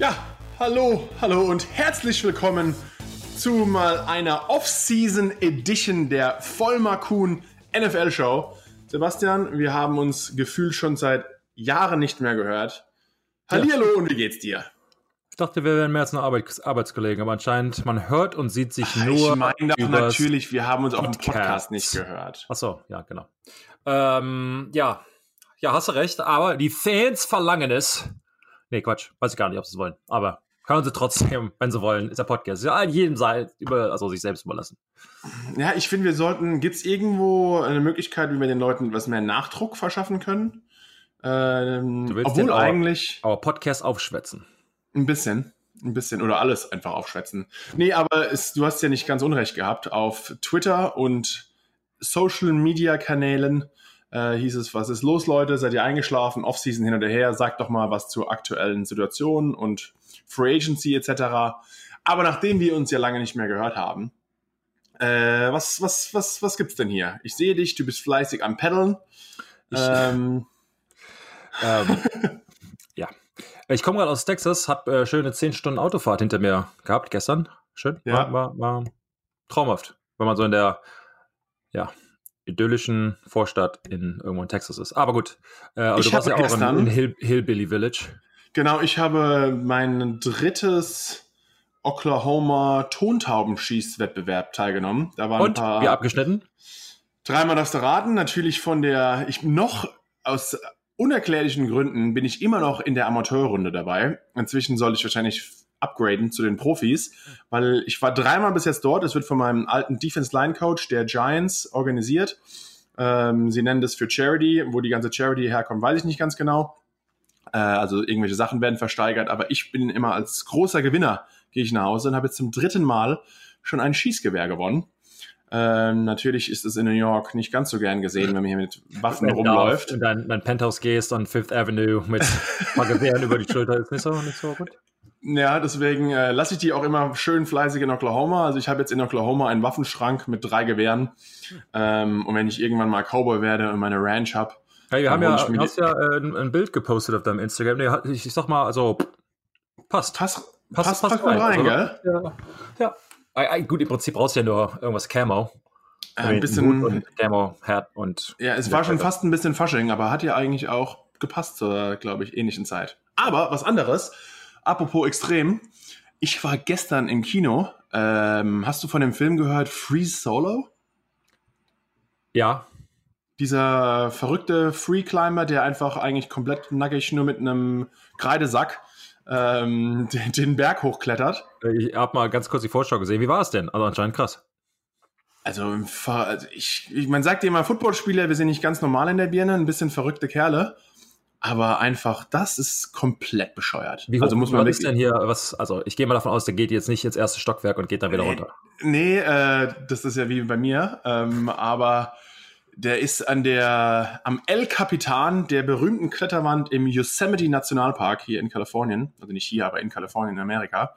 Ja, hallo, hallo und herzlich willkommen zu mal einer Off-Season Edition der Vollmarkun NFL Show. Sebastian, wir haben uns gefühlt schon seit Jahren nicht mehr gehört. Hallihallo ja. und wie geht's dir? Ich dachte, wir wären mehr als eine Arbeits Arbeitskollegen, aber anscheinend, man hört und sieht sich Ach, nur. Ich meine natürlich, wir haben uns auf dem Podcast nicht gehört. Ach so, ja, genau. Ähm, ja, ja, hast du recht, aber die Fans verlangen es. Nee, Quatsch, weiß ich gar nicht, ob sie es wollen. Aber hören sie trotzdem, wenn sie wollen, ist der Podcast. Ja, jedem sei über, also sich selbst überlassen. Ja, ich finde, wir sollten, gibt es irgendwo eine Möglichkeit, wie wir den Leuten was mehr Nachdruck verschaffen können? Ähm, du willst obwohl eigentlich. Aber Podcast aufschwätzen. Ein bisschen. Ein bisschen. Oder alles einfach aufschwätzen. Nee, aber es, du hast ja nicht ganz unrecht gehabt. Auf Twitter und Social Media Kanälen äh, hieß es, was ist los, Leute? Seid ihr eingeschlafen? Offseason hin und her. Sagt doch mal was zur aktuellen Situation und Free Agency etc. Aber nachdem wir uns ja lange nicht mehr gehört haben, äh, was, was, was, was gibt's denn hier? Ich sehe dich, du bist fleißig am Paddeln. Ähm, ähm, ja. Ich komme gerade aus Texas, habe äh, schöne 10 Stunden Autofahrt hinter mir gehabt gestern. Schön. Ja. War, war, war traumhaft, wenn man so in der ja, idyllischen Vorstadt in irgendwo in Texas ist. Aber gut, äh, aber ich du warst ja auch in, in Hill, Hillbilly Village. Genau, ich habe mein drittes Oklahoma Tontaubenschießwettbewerb teilgenommen. Da waren Und, ein paar. Wie abgeschnitten? Dreimal darfst du raten. Natürlich von der, ich noch aus unerklärlichen Gründen bin ich immer noch in der Amateurrunde dabei. Inzwischen soll ich wahrscheinlich upgraden zu den Profis, weil ich war dreimal bis jetzt dort. Es wird von meinem alten Defense Line Coach der Giants organisiert. Ähm, sie nennen das für Charity. Wo die ganze Charity herkommt, weiß ich nicht ganz genau. Äh, also irgendwelche Sachen werden versteigert, aber ich bin immer als großer Gewinner gehe ich nach Hause und habe jetzt zum dritten Mal schon ein Schießgewehr gewonnen. Ähm, natürlich ist es in New York nicht ganz so gern gesehen, wenn man hier mit Waffen wenn rumläuft. Und dann dein Penthouse gehst und Fifth Avenue mit ein Gewehren über die Schulter ist nicht so, nicht so gut. Ja, deswegen äh, lasse ich die auch immer schön fleißig in Oklahoma. Also ich habe jetzt in Oklahoma einen Waffenschrank mit drei Gewehren. Ähm, und wenn ich irgendwann mal Cowboy werde und meine Ranch habe. Hey, wir haben ja, du hast ja äh, ein Bild gepostet auf deinem Instagram. Nee, ich, ich sag mal, also passt. Passt, passt, passt, passt rein, rein gell? Ja. ja. Gut, im Prinzip brauchst du ja nur irgendwas Camo. Äh, ein bisschen. Camo, Herd und. Ja, es war schon fast ein bisschen Fasching, aber hat ja eigentlich auch gepasst zur, glaube ich, ähnlichen Zeit. Aber was anderes Apropos extrem, ich war gestern im Kino. Ähm, hast du von dem Film gehört Freeze Solo? Ja. Dieser verrückte Free Climber, der einfach eigentlich komplett nackig nur mit einem Kreidesack ähm, den, den, Berg hochklettert. Ich habe mal ganz kurz die Vorschau gesehen. Wie war es denn? Also anscheinend krass. Also, also ich, ich, man sagt ja immer, Footballspieler, wir sind nicht ganz normal in der Birne, ein bisschen verrückte Kerle. Aber einfach, das ist komplett bescheuert. Wie hoch also muss man ist denn hier, was, also ich gehe mal davon aus, der geht jetzt nicht ins erste Stockwerk und geht dann wieder nee, runter. Nee, äh, das ist ja wie bei mir. Ähm, aber der ist an der, am El Capitan, der berühmten Kletterwand im Yosemite Nationalpark hier in Kalifornien. Also nicht hier, aber in Kalifornien, in Amerika.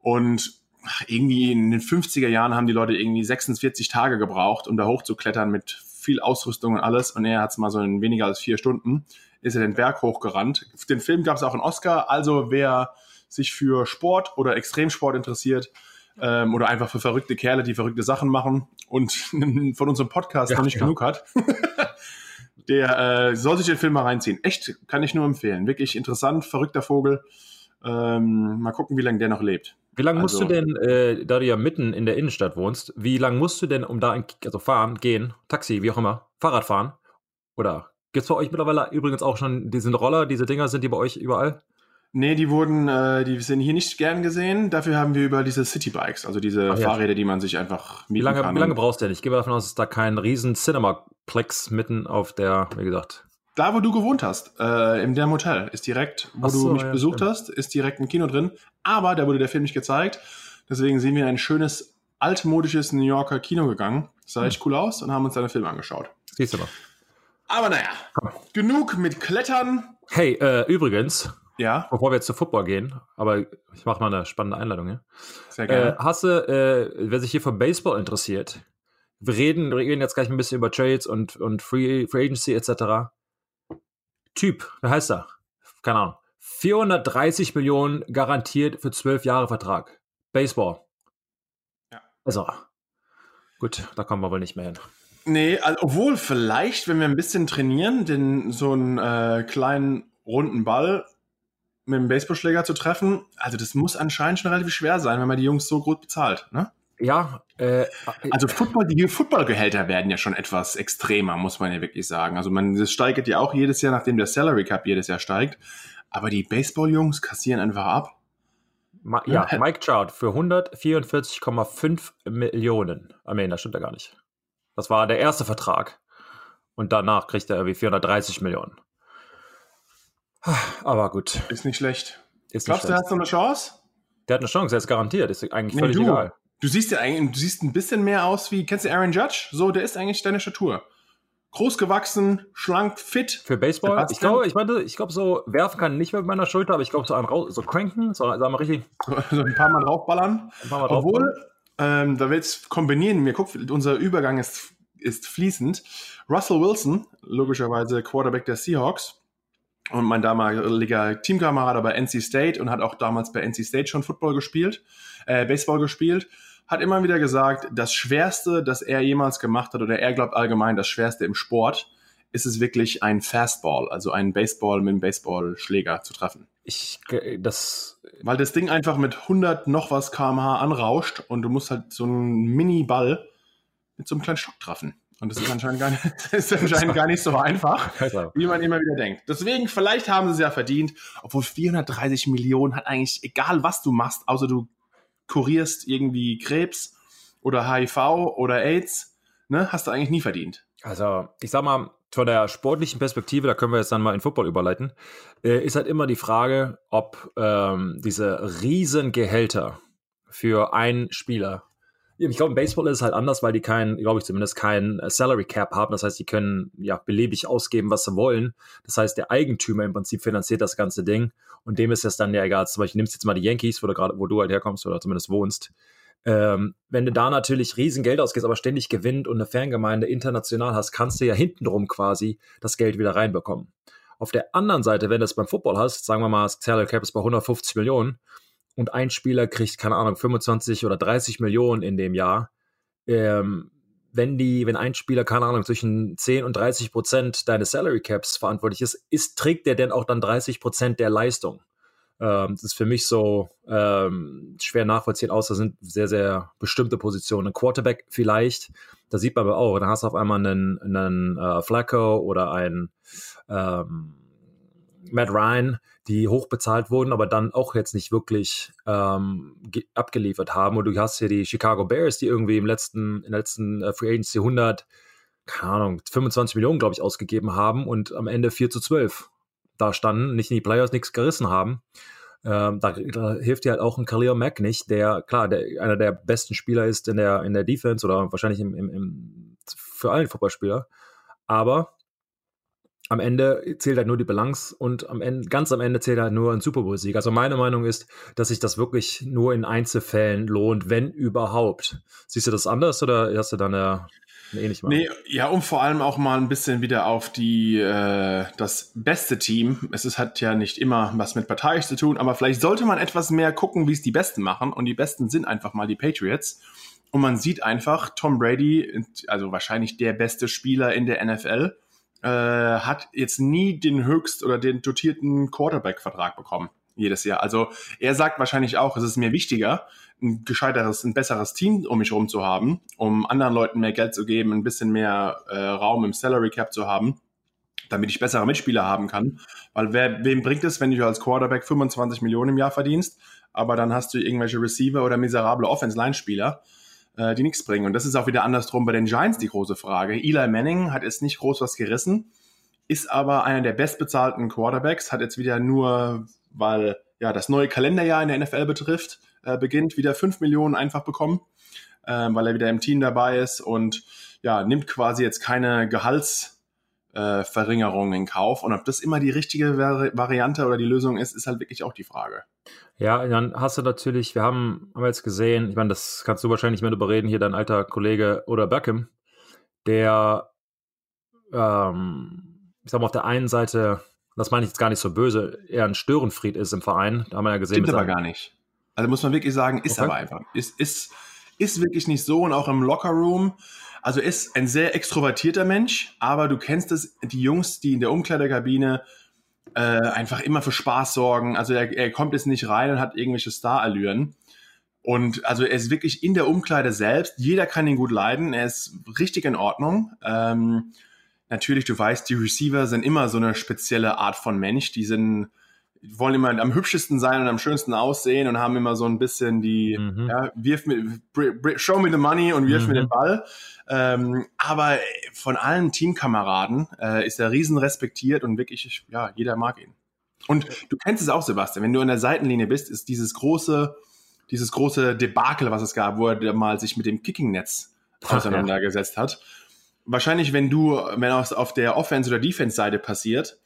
Und ach, irgendwie in den 50er Jahren haben die Leute irgendwie 46 Tage gebraucht, um da hochzuklettern mit viel Ausrüstung und alles. Und er hat es mal so in weniger als vier Stunden ist er den Berg hochgerannt. Den Film gab es auch einen Oscar, also wer sich für Sport oder Extremsport interessiert ähm, oder einfach für verrückte Kerle, die verrückte Sachen machen und von unserem Podcast ja, noch nicht ja. genug hat, der äh, soll sich den Film mal reinziehen. Echt, kann ich nur empfehlen. Wirklich interessant, verrückter Vogel. Ähm, mal gucken, wie lange der noch lebt. Wie lange musst also, du denn, äh, da du ja mitten in der Innenstadt wohnst, wie lange musst du denn, um da, in, also fahren, gehen, Taxi, wie auch immer, Fahrrad fahren? Oder Gibt es bei euch mittlerweile übrigens auch schon diese Roller, diese Dinger, sind die bei euch überall? Nee, die wurden, äh, die sind hier nicht gern gesehen. Dafür haben wir über diese Citybikes, also diese Ach, Fahrräder, die man sich einfach mieten wie lange, kann. Wie lange brauchst du denn? Ich gehe mal davon aus, dass da kein riesen Cinema-Plex mitten auf der, wie gesagt. Da, wo du gewohnt hast, äh, in dem Hotel, ist direkt, wo so, du mich ja, besucht stimmt. hast, ist direkt ein Kino drin. Aber da wurde der Film nicht gezeigt. Deswegen sind wir ein schönes, altmodisches New Yorker Kino gegangen. sah hm. echt cool aus und haben uns deinen Film angeschaut. Siehst du mal. Aber naja, genug mit Klettern. Hey, äh, übrigens, ja. Bevor wir jetzt zu Football gehen, aber ich mache mal eine spannende Einladung hier. Sehr gerne. Äh, Hasse, äh, wer sich hier für Baseball interessiert, wir reden, wir reden jetzt gleich ein bisschen über Trades und, und Free, Free Agency etc. Typ, wer heißt er? Keine Ahnung. 430 Millionen garantiert für zwölf Jahre Vertrag. Baseball. Ja. Also, gut, da kommen wir wohl nicht mehr hin. Nee, also, obwohl vielleicht, wenn wir ein bisschen trainieren, den so einen äh, kleinen runden Ball mit dem Baseballschläger zu treffen, also das muss anscheinend schon relativ schwer sein, wenn man die Jungs so gut bezahlt, ne? Ja, äh, also Football, die Footballgehälter werden ja schon etwas extremer, muss man ja wirklich sagen. Also man, das steigt ja auch jedes Jahr, nachdem der Salary Cup jedes Jahr steigt. Aber die Baseball-Jungs kassieren einfach ab. Ma ja, Mike Trout für 144,5 Millionen. Ah, nee, das stimmt ja gar nicht. Das war der erste Vertrag. Und danach kriegt er irgendwie 430 Millionen. Aber gut. Ist nicht schlecht. Ist Glaubst du, der hat so eine Chance? Der hat eine Chance, er ist garantiert. Ist eigentlich nee, völlig du. egal. Du siehst ja eigentlich, du siehst ein bisschen mehr aus wie, kennst du Aaron Judge? So, der ist eigentlich deine Statur. Groß gewachsen, schlank, fit. Für Baseball? Sebastian. Ich glaube, ich meine, ich glaube, so werfen kann nicht mehr mit meiner Schulter, aber ich glaube, so, ein, so cranken, so, sagen wir richtig. So ein paar Mal draufballern. Ein paar Mal Obwohl, ähm, da willst du kombinieren. Mir guck, unser Übergang ist, ist fließend. Russell Wilson, logischerweise Quarterback der Seahawks, und mein damaliger Teamkamerad bei NC State und hat auch damals bei NC State schon Football gespielt, äh, Baseball gespielt, hat immer wieder gesagt, das Schwerste, das er jemals gemacht hat, oder er glaubt allgemein, das Schwerste im Sport, ist es wirklich ein Fastball, also einen Baseball mit einem Baseballschläger zu treffen. Ich, das. Weil das Ding einfach mit 100 noch was kmh anrauscht und du musst halt so einen Mini-Ball mit so einem kleinen Stock treffen. Und das ist anscheinend gar nicht, ist anscheinend gar nicht so einfach, wie man immer wieder denkt. Deswegen, vielleicht haben sie es ja verdient, obwohl 430 Millionen hat eigentlich, egal was du machst, außer du kurierst irgendwie Krebs oder HIV oder AIDS, ne, hast du eigentlich nie verdient. Also, ich sag mal, von der sportlichen Perspektive, da können wir jetzt dann mal in Football überleiten, äh, ist halt immer die Frage, ob ähm, diese Riesengehälter für einen Spieler ich glaube, im Baseball ist es halt anders, weil die keinen, glaube ich zumindest, keinen Salary Cap haben. Das heißt, die können ja beliebig ausgeben, was sie wollen. Das heißt, der Eigentümer im Prinzip finanziert das ganze Ding und dem ist es dann ja egal. Zum Beispiel nimmst du jetzt mal die Yankees, wo du gerade, wo du halt herkommst oder zumindest wohnst. Ähm, wenn du da natürlich riesen Geld ausgibst, aber ständig gewinnt und eine Fangemeinde international hast, kannst du ja hintenrum quasi das Geld wieder reinbekommen. Auf der anderen Seite, wenn du es beim Football hast, sagen wir mal, das Salary Cap ist bei 150 Millionen, und ein Spieler kriegt, keine Ahnung, 25 oder 30 Millionen in dem Jahr, ähm, wenn die, wenn ein Spieler, keine Ahnung, zwischen 10 und 30 Prozent deines Salary Caps verantwortlich ist, ist, trägt der denn auch dann 30 Prozent der Leistung? Ähm, das ist für mich so ähm, schwer nachvollziehen, außer sind sehr, sehr bestimmte Positionen. Ein Quarterback vielleicht, da sieht man aber auch, dann hast du auf einmal einen, einen äh, Flacco oder einen ähm, Matt Ryan, die hoch bezahlt wurden, aber dann auch jetzt nicht wirklich ähm, abgeliefert haben. Und du hast hier die Chicago Bears, die irgendwie im letzten, in der letzten äh, Free Agency 100, keine Ahnung, 25 Millionen, glaube ich, ausgegeben haben und am Ende 4 zu 12 da standen, nicht in die Playoffs nichts gerissen haben. Ähm, da, da, hilft dir halt auch ein Khalil Mack nicht, der, klar, der, einer der besten Spieler ist in der, in der Defense oder wahrscheinlich im, im, im, für allen Fußballspieler. Aber am Ende zählt halt nur die Balance und am Ende, ganz am Ende zählt halt nur ein Super Bowl-Sieg. Also meine Meinung ist, dass sich das wirklich nur in Einzelfällen lohnt, wenn überhaupt. Siehst du das anders oder hast du da eine, eine ähnliche Meinung? Nee, ja, um vor allem auch mal ein bisschen wieder auf die, äh, das beste Team. Es ist, hat ja nicht immer was mit Partei zu tun, aber vielleicht sollte man etwas mehr gucken, wie es die Besten machen. Und die Besten sind einfach mal die Patriots. Und man sieht einfach, Tom Brady, also wahrscheinlich der beste Spieler in der NFL, äh, hat jetzt nie den höchst oder den dotierten Quarterback-Vertrag bekommen jedes Jahr. Also er sagt wahrscheinlich auch, es ist mir wichtiger, ein gescheiteres, ein besseres Team um mich herum zu haben, um anderen Leuten mehr Geld zu geben, ein bisschen mehr äh, Raum im Salary Cap zu haben, damit ich bessere Mitspieler haben kann. Weil wer, wem bringt es, wenn du als Quarterback 25 Millionen im Jahr verdienst, aber dann hast du irgendwelche Receiver oder miserable Offense-Line-Spieler? äh, die nichts bringen. Und das ist auch wieder andersrum bei den Giants die große Frage. Eli Manning hat jetzt nicht groß was gerissen, ist aber einer der bestbezahlten Quarterbacks, hat jetzt wieder nur, weil ja das neue Kalenderjahr in der NFL betrifft, äh, beginnt, wieder 5 Millionen einfach bekommen, äh, weil er wieder im Team dabei ist und ja, nimmt quasi jetzt keine Gehaltsverringerung in Kauf. Und ob das immer die richtige Vari Variante oder die Lösung ist, ist halt wirklich auch die Frage. Ja, dann hast du natürlich, wir haben, haben wir jetzt gesehen, ich meine, das kannst du wahrscheinlich mit überreden, hier dein alter Kollege oder Beckham, der, ähm, ich sag mal, auf der einen Seite das meine ich jetzt gar nicht so böse, eher ein Störenfried ist im Verein. Da haben wir ja gesehen. Stimmt aber gar nicht. Also muss man wirklich sagen, ist okay. aber einfach. Ist, ist, ist wirklich nicht so und auch im Lockerroom. Also ist ein sehr extrovertierter Mensch, aber du kennst es, die Jungs, die in der Umkleidekabine äh, einfach immer für Spaß sorgen. Also er, er kommt jetzt nicht rein und hat irgendwelche Starallüren. Und also er ist wirklich in der Umkleide selbst. Jeder kann ihn gut leiden. Er ist richtig in Ordnung. Ähm, natürlich, du weißt, die Receiver sind immer so eine spezielle Art von Mensch. Die sind, wollen immer am hübschesten sein und am schönsten aussehen und haben immer so ein bisschen die, mhm. ja, wirf mir, show me the money und wirf mhm. mir den Ball. Ähm, aber von allen Teamkameraden äh, ist er riesen respektiert und wirklich, ja, jeder mag ihn. Und du kennst es auch, Sebastian, wenn du an der Seitenlinie bist, ist dieses große, dieses große Debakel, was es gab, wo er mal sich mit dem Kicking-Netz auseinandergesetzt hat wahrscheinlich, wenn du, wenn es auf der Offense- oder Defense-Seite passiert,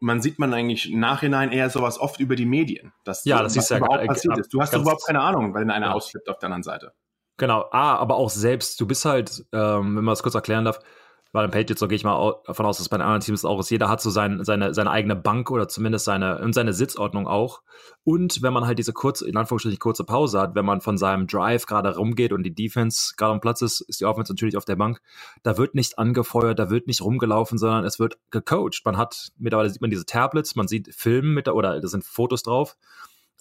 man sieht man eigentlich im Nachhinein eher sowas oft über die Medien, dass ja, das ist ja überhaupt passiert ist. Du hast überhaupt keine Ahnung, wenn einer ja. ausflippt auf der anderen Seite. Genau, ah, aber auch selbst, du bist halt, ähm, wenn man das kurz erklären darf, bei den Patriots, so gehe ich mal davon aus, dass bei den anderen Teams auch ist. Jeder hat so sein, seine, seine eigene Bank oder zumindest seine, und seine Sitzordnung auch. Und wenn man halt diese kurze, in Anführungsstrichen kurze Pause hat, wenn man von seinem Drive gerade rumgeht und die Defense gerade am Platz ist, ist die Offense natürlich auf der Bank. Da wird nicht angefeuert, da wird nicht rumgelaufen, sondern es wird gecoacht. Man hat, mittlerweile sieht man diese Tablets, man sieht Filme mit, oder da sind Fotos drauf.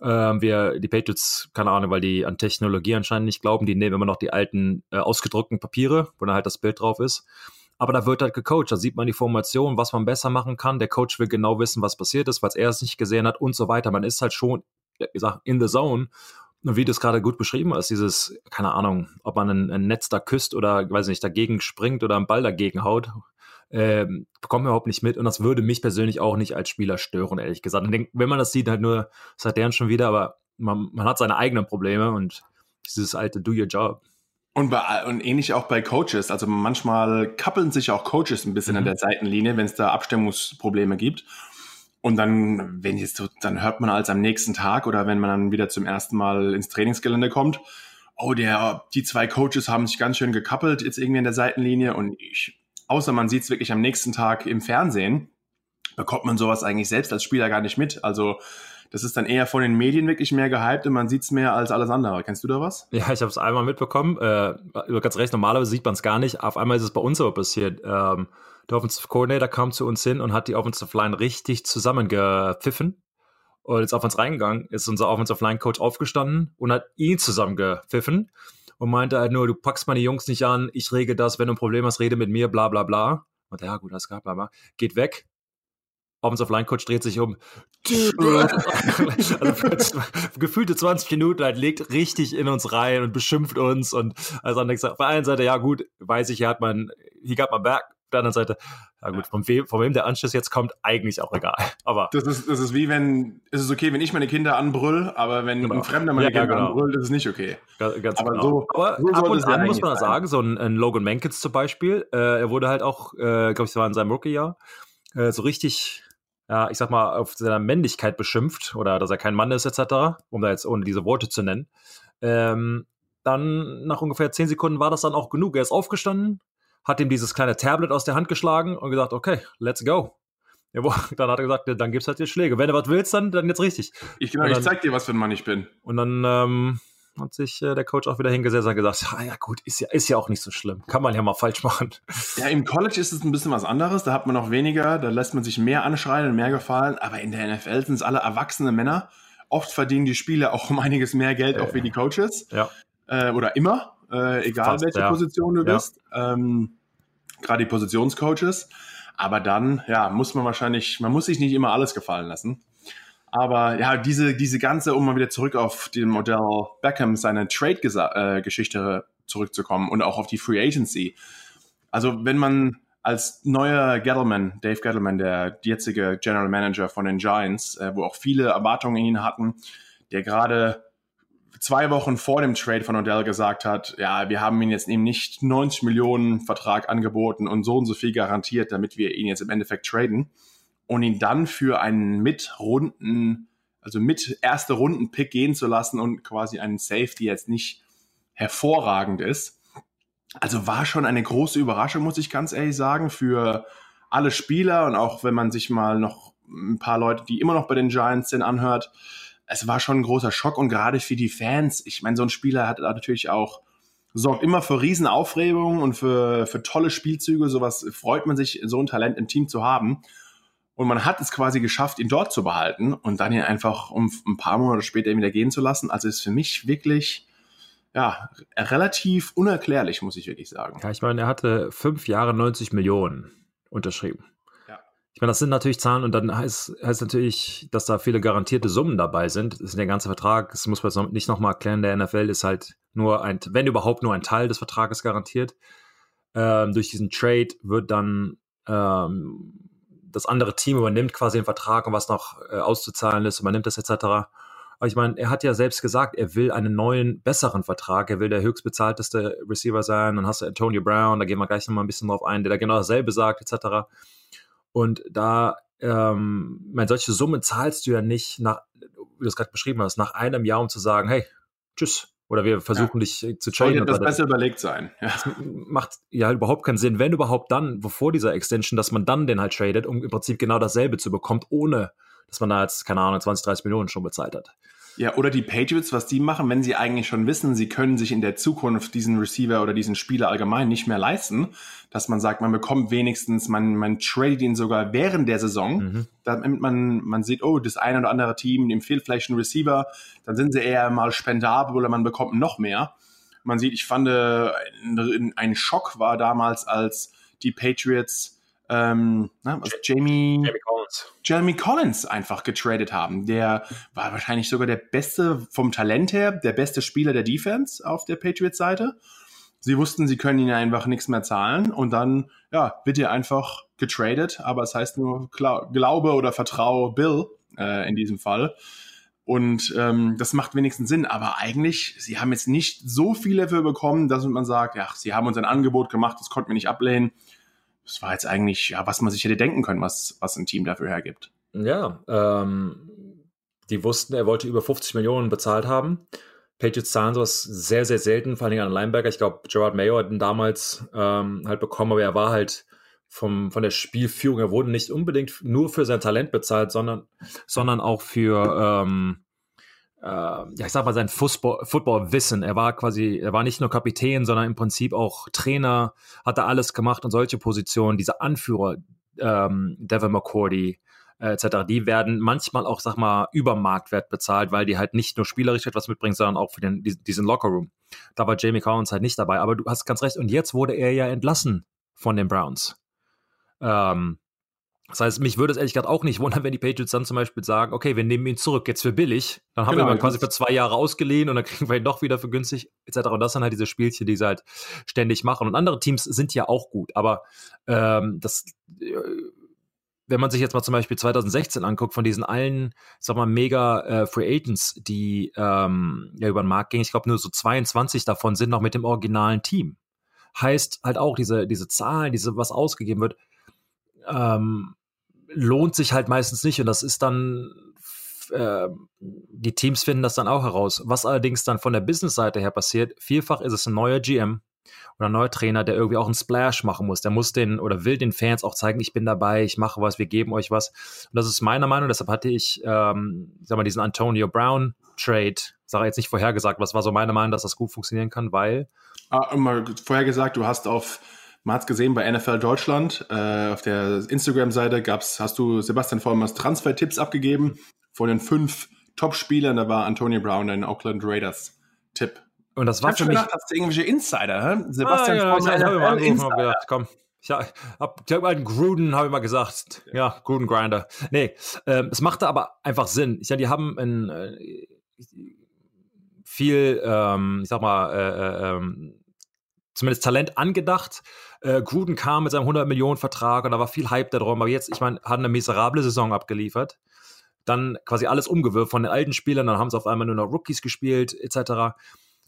Ähm, wir, die Patriots, keine Ahnung, weil die an Technologie anscheinend nicht glauben, die nehmen immer noch die alten äh, ausgedruckten Papiere, wo dann halt das Bild drauf ist aber da wird halt gecoacht. Da sieht man die Formation, was man besser machen kann. Der Coach will genau wissen, was passiert ist, weil er es nicht gesehen hat und so weiter. Man ist halt schon, wie gesagt, in the zone. Und wie du es gerade gut beschrieben hast, dieses, keine Ahnung, ob man ein, ein Netz da küsst oder, weiß nicht, dagegen springt oder einen Ball dagegen haut, ähm, bekommt überhaupt nicht mit. Und das würde mich persönlich auch nicht als Spieler stören, ehrlich gesagt. Und wenn man das sieht, halt nur seit deren schon wieder, aber man, man hat seine eigenen Probleme und dieses alte Do Your Job. Und, bei, und ähnlich auch bei Coaches. Also manchmal kappeln sich auch Coaches ein bisschen mhm. an der Seitenlinie, wenn es da Abstimmungsprobleme gibt. Und dann, wenn jetzt so, dann hört man als am nächsten Tag oder wenn man dann wieder zum ersten Mal ins Trainingsgelände kommt, oh, der, die zwei Coaches haben sich ganz schön gekappelt jetzt irgendwie in der Seitenlinie und ich, außer man sieht es wirklich am nächsten Tag im Fernsehen, bekommt man sowas eigentlich selbst als Spieler gar nicht mit. Also das ist dann eher von den Medien wirklich mehr gehypt und man sieht es mehr als alles andere. Kennst du da was? Ja, ich habe es einmal mitbekommen. Äh, ganz recht, normalerweise sieht man es gar nicht. Auf einmal ist es bei uns aber passiert. Ähm, der Offensive Coordinator kam zu uns hin und hat die Offensive Line richtig zusammengepfiffen. Und jetzt auf uns reingegangen, ist unser Offensive Line Coach aufgestanden und hat ihn zusammengepfiffen und meinte halt nur, du packst meine Jungs nicht an, ich rege das, wenn du ein Problem hast, rede mit mir, bla bla bla. Und ja, gut, das gab bla bla. Geht weg, Offensive Line Coach dreht sich um. also gefühlte 20 Minuten halt legt richtig in uns rein und beschimpft uns und also dann auf der einen Seite, ja gut, weiß ich, hier hat man, he got my back. Auf der anderen Seite, ja gut, von wem, von wem der Anschluss jetzt kommt, eigentlich auch egal. Aber das ist, das ist wie wenn, es ist okay, wenn ich meine Kinder anbrüll, aber wenn genau. ein Fremder meine ja, Kinder genau. anbrüllt, ist es nicht okay. Ganz, ganz aber genau. so, aber so ab und an muss man sagen, so ein, ein, Logan Mankins zum Beispiel, äh, er wurde halt auch, äh, glaube ich, das war in seinem Rookie-Jahr, äh, so richtig ja, ich sag mal, auf seiner Männlichkeit beschimpft oder dass er kein Mann ist, etc., um da jetzt ohne diese Worte zu nennen. Ähm, dann nach ungefähr zehn Sekunden war das dann auch genug. Er ist aufgestanden, hat ihm dieses kleine Tablet aus der Hand geschlagen und gesagt, okay, let's go. Dann hat er gesagt, dann gibt's halt dir Schläge. Wenn du was willst, dann, dann jetzt richtig. Ich, genau, dann, ich zeig dir, was für ein Mann ich bin. Und dann ähm, hat sich äh, der Coach auch wieder hingesetzt und gesagt, ah, ja gut, ist ja, ist ja auch nicht so schlimm. Kann man ja mal falsch machen. Ja, im College ist es ein bisschen was anderes. Da hat man noch weniger, da lässt man sich mehr anschreien und mehr gefallen. Aber in der NFL sind es alle erwachsene Männer. Oft verdienen die Spieler auch um einiges mehr Geld, auch wie die Coaches. Ja. Äh, oder immer, äh, egal Fast, welche ja. Position du bist. Ja. Ähm, Gerade die Positionscoaches. Aber dann, ja, muss man wahrscheinlich, man muss sich nicht immer alles gefallen lassen. Aber ja, diese, diese ganze, um mal wieder zurück auf den Modell Beckham, seine Trade-Geschichte äh, zurückzukommen und auch auf die Free Agency. Also wenn man als neuer Gettleman, Dave Gettleman, der jetzige General Manager von den Giants, äh, wo auch viele Erwartungen in ihn hatten, der gerade zwei Wochen vor dem Trade von Odell gesagt hat, ja, wir haben ihn jetzt eben nicht 90 Millionen Vertrag angeboten und so und so viel garantiert, damit wir ihn jetzt im Endeffekt traden und ihn dann für einen Mitrunden, also mit erste Runden-Pick gehen zu lassen und quasi einen Safety jetzt nicht hervorragend ist. Also war schon eine große Überraschung, muss ich ganz ehrlich sagen, für alle Spieler und auch wenn man sich mal noch ein paar Leute, die immer noch bei den Giants sind, anhört, es war schon ein großer Schock und gerade für die Fans, ich meine, so ein Spieler hat natürlich auch, sorgt immer für Riesenaufregung und für, für tolle Spielzüge, sowas freut man sich, so ein Talent im Team zu haben. Und man hat es quasi geschafft, ihn dort zu behalten und dann ihn einfach um ein paar Monate später wieder gehen zu lassen. Also ist für mich wirklich, ja, relativ unerklärlich, muss ich wirklich sagen. Ja, ich meine, er hatte fünf Jahre 90 Millionen unterschrieben. Ja. Ich meine, das sind natürlich Zahlen und dann heißt, heißt natürlich, dass da viele garantierte Summen dabei sind. Das ist der ganze Vertrag, das muss man nicht nochmal erklären, der NFL ist halt nur ein, wenn überhaupt nur ein Teil des Vertrages garantiert. Ähm, durch diesen Trade wird dann ähm, das andere Team übernimmt quasi den Vertrag und was noch äh, auszuzahlen ist, übernimmt das etc. Aber ich meine, er hat ja selbst gesagt, er will einen neuen, besseren Vertrag. Er will der höchstbezahlteste Receiver sein. Dann hast du Antonio Brown, da gehen wir gleich nochmal ein bisschen drauf ein, der da genau dasselbe sagt, etc. Und da, ähm, meine, solche Summen zahlst du ja nicht nach, wie du es gerade beschrieben hast, nach einem Jahr, um zu sagen, hey, tschüss, oder wir versuchen ja. dich äh, zu traden. Sollte das besser überlegt sein. Ja. Das macht ja überhaupt keinen Sinn, wenn überhaupt dann, bevor dieser Extension, dass man dann den halt tradet, um im Prinzip genau dasselbe zu bekommen, ohne dass man da jetzt, keine Ahnung, 20, 30 Millionen schon bezahlt hat. Ja, oder die Patriots, was die machen, wenn sie eigentlich schon wissen, sie können sich in der Zukunft diesen Receiver oder diesen Spieler allgemein nicht mehr leisten, dass man sagt, man bekommt wenigstens, man, man tradet ihn sogar während der Saison, mhm. damit man, man sieht, oh, das eine oder andere Team dem fehlt vielleicht ein Receiver, dann sind sie eher mal spendabel oder man bekommt noch mehr. Man sieht, ich fand, äh, ein Schock war damals, als die Patriots ähm, na, was, Jamie, Jamie Collins. Jeremy Collins einfach getradet haben. Der war wahrscheinlich sogar der beste vom Talent her, der beste Spieler der Defense auf der Patriots-Seite. Sie wussten, sie können ihn einfach nichts mehr zahlen und dann ja, wird er einfach getradet, aber es heißt nur Glaube oder Vertraue Bill äh, in diesem Fall. Und ähm, das macht wenigstens Sinn. Aber eigentlich, sie haben jetzt nicht so viel dafür bekommen, dass man sagt, ja, sie haben uns ein Angebot gemacht, das konnten wir nicht ablehnen das war jetzt eigentlich, ja, was man sich hätte denken können, was, was ein Team dafür hergibt. Ja, ähm, die wussten, er wollte über 50 Millionen bezahlt haben. Patriots zahlen sowas sehr, sehr selten, vor allem an Linebacker. Ich glaube, Gerard Mayo hat ihn damals ähm, halt bekommen, aber er war halt vom, von der Spielführung, er wurde nicht unbedingt nur für sein Talent bezahlt, sondern, sondern auch für, ähm, äh, ja, ich sag mal, sein Football-Wissen. Er war quasi, er war nicht nur Kapitän, sondern im Prinzip auch Trainer, hat er alles gemacht und solche Positionen, diese Anführer, ähm, Devin McCourty, äh, etc., die werden manchmal auch, sag mal, über Marktwert bezahlt, weil die halt nicht nur spielerisch etwas mitbringen, sondern auch für den, diesen Lockerroom. Da war Jamie Collins halt nicht dabei. Aber du hast ganz recht. Und jetzt wurde er ja entlassen von den Browns. Ähm, das heißt, mich würde es ehrlich gesagt auch nicht wundern, wenn die Patriots dann zum Beispiel sagen, okay, wir nehmen ihn zurück, jetzt für billig. Dann haben genau, wir ihn quasi für zwei Jahre ausgeliehen und dann kriegen wir ihn doch wieder für günstig, etc. Und das sind halt diese Spielchen, die sie halt ständig machen. Und andere Teams sind ja auch gut, aber ähm, das, äh, wenn man sich jetzt mal zum Beispiel 2016 anguckt, von diesen allen, sag mal, mega äh, Free Agents, die ähm, ja über den Markt gingen, ich glaube nur so 22 davon sind noch mit dem originalen Team. Heißt halt auch, diese, diese Zahlen, diese, was ausgegeben wird, ähm, lohnt sich halt meistens nicht und das ist dann, äh, die Teams finden das dann auch heraus. Was allerdings dann von der Business-Seite her passiert, vielfach ist es ein neuer GM oder ein neuer Trainer, der irgendwie auch einen Splash machen muss. Der muss den oder will den Fans auch zeigen, ich bin dabei, ich mache was, wir geben euch was. Und das ist meiner Meinung, deshalb hatte ich, ähm, sag mal, diesen Antonio Brown Trade, sage jetzt nicht vorhergesagt, was war so meine Meinung, dass das gut funktionieren kann, weil. Ah, immer vorhergesagt, du hast auf man hat es gesehen bei NFL Deutschland. Äh, auf der Instagram-Seite gab's, hast du Sebastian Vollmers Transfer-Tipps abgegeben. Von den fünf Top-Spielern, da war Antonio Brown ein Oakland Raiders-Tipp. Und das war ich für mich. Gedacht, hast du irgendwelche Insider, hä? Sebastian ah, ja, Vollmer. Ich, habe und gedacht, komm. Ich habe hab einen Gruden, habe ich mal gesagt. Ja, Gruden Grinder. Nee, ähm, es machte aber einfach Sinn. Ich, ja, die haben ein, äh, viel, ähm, ich sag mal, äh, äh, ähm, zumindest Talent angedacht. Äh, Gruden kam mit seinem 100 Millionen Vertrag und da war viel Hype darum. Aber jetzt, ich meine, hat eine miserable Saison abgeliefert. Dann quasi alles umgewirft von den alten Spielern. Dann haben sie auf einmal nur noch Rookies gespielt, etc.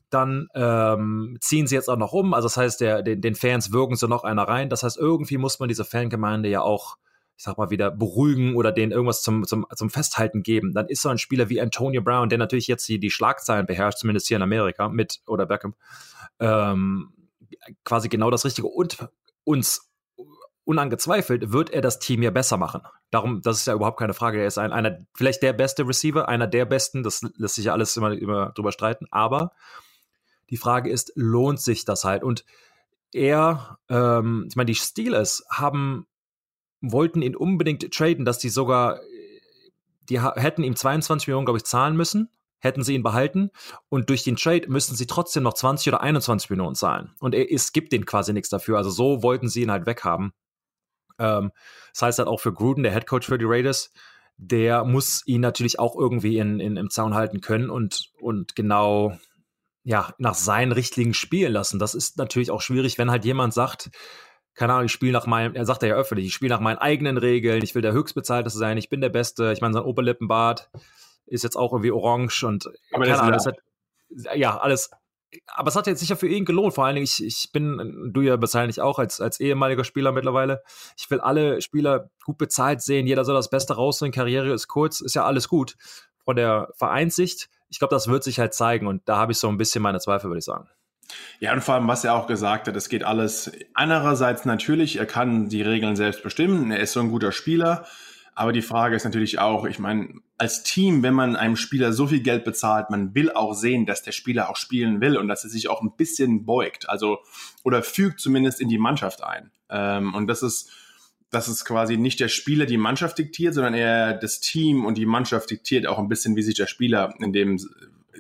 Dann ähm, ziehen sie jetzt auch noch um. Also das heißt, der, den, den Fans wirken so noch einer rein. Das heißt, irgendwie muss man diese Fangemeinde ja auch ich sag mal, wieder beruhigen oder denen irgendwas zum, zum, zum Festhalten geben, dann ist so ein Spieler wie Antonio Brown, der natürlich jetzt die, die Schlagzeilen beherrscht, zumindest hier in Amerika, mit oder Beckham, ähm, quasi genau das Richtige und uns unangezweifelt wird er das Team ja besser machen. Darum, das ist ja überhaupt keine Frage. Er ist ein, einer, vielleicht der beste Receiver, einer der besten, das lässt sich ja alles immer, immer drüber streiten, aber die Frage ist, lohnt sich das halt? Und er, ähm, ich meine, die Steelers haben, wollten ihn unbedingt traden, dass die sogar, die hätten ihm 22 Millionen, glaube ich, zahlen müssen hätten sie ihn behalten und durch den Trade müssten sie trotzdem noch 20 oder 21 Millionen zahlen. Und es gibt denen quasi nichts dafür. Also so wollten sie ihn halt weghaben. Ähm, das heißt halt auch für Gruden, der Head Coach für die Raiders, der muss ihn natürlich auch irgendwie in, in, im Zaun halten können und, und genau ja, nach seinen Richtlinien spielen lassen. Das ist natürlich auch schwierig, wenn halt jemand sagt, keine Ahnung, ich spiele nach meinem, er sagt ja öffentlich, ich spiele nach meinen eigenen Regeln, ich will der Höchstbezahlte sein, ich bin der Beste, ich meine, sein Oberlippenbart ist jetzt auch irgendwie orange und Aber keine Ahnung, hat, ja, alles. Aber es hat jetzt sicher für ihn gelohnt. Vor allen Dingen, ich, ich bin, du ja wahrscheinlich auch als, als ehemaliger Spieler mittlerweile. Ich will alle Spieler gut bezahlt sehen. Jeder soll das Beste rausholen. Karriere ist kurz. Ist ja alles gut. Von der Vereinssicht, ich glaube, das wird sich halt zeigen. Und da habe ich so ein bisschen meine Zweifel, würde ich sagen. Ja, und vor allem, was er auch gesagt hat, es geht alles andererseits natürlich, er kann die Regeln selbst bestimmen, er ist so ein guter Spieler, aber die Frage ist natürlich auch, ich meine, als Team, wenn man einem Spieler so viel Geld bezahlt, man will auch sehen, dass der Spieler auch spielen will und dass er sich auch ein bisschen beugt, also oder fügt zumindest in die Mannschaft ein. Ähm, und das ist, das ist quasi nicht der Spieler die Mannschaft diktiert, sondern eher das Team und die Mannschaft diktiert auch ein bisschen, wie sich der Spieler in dem,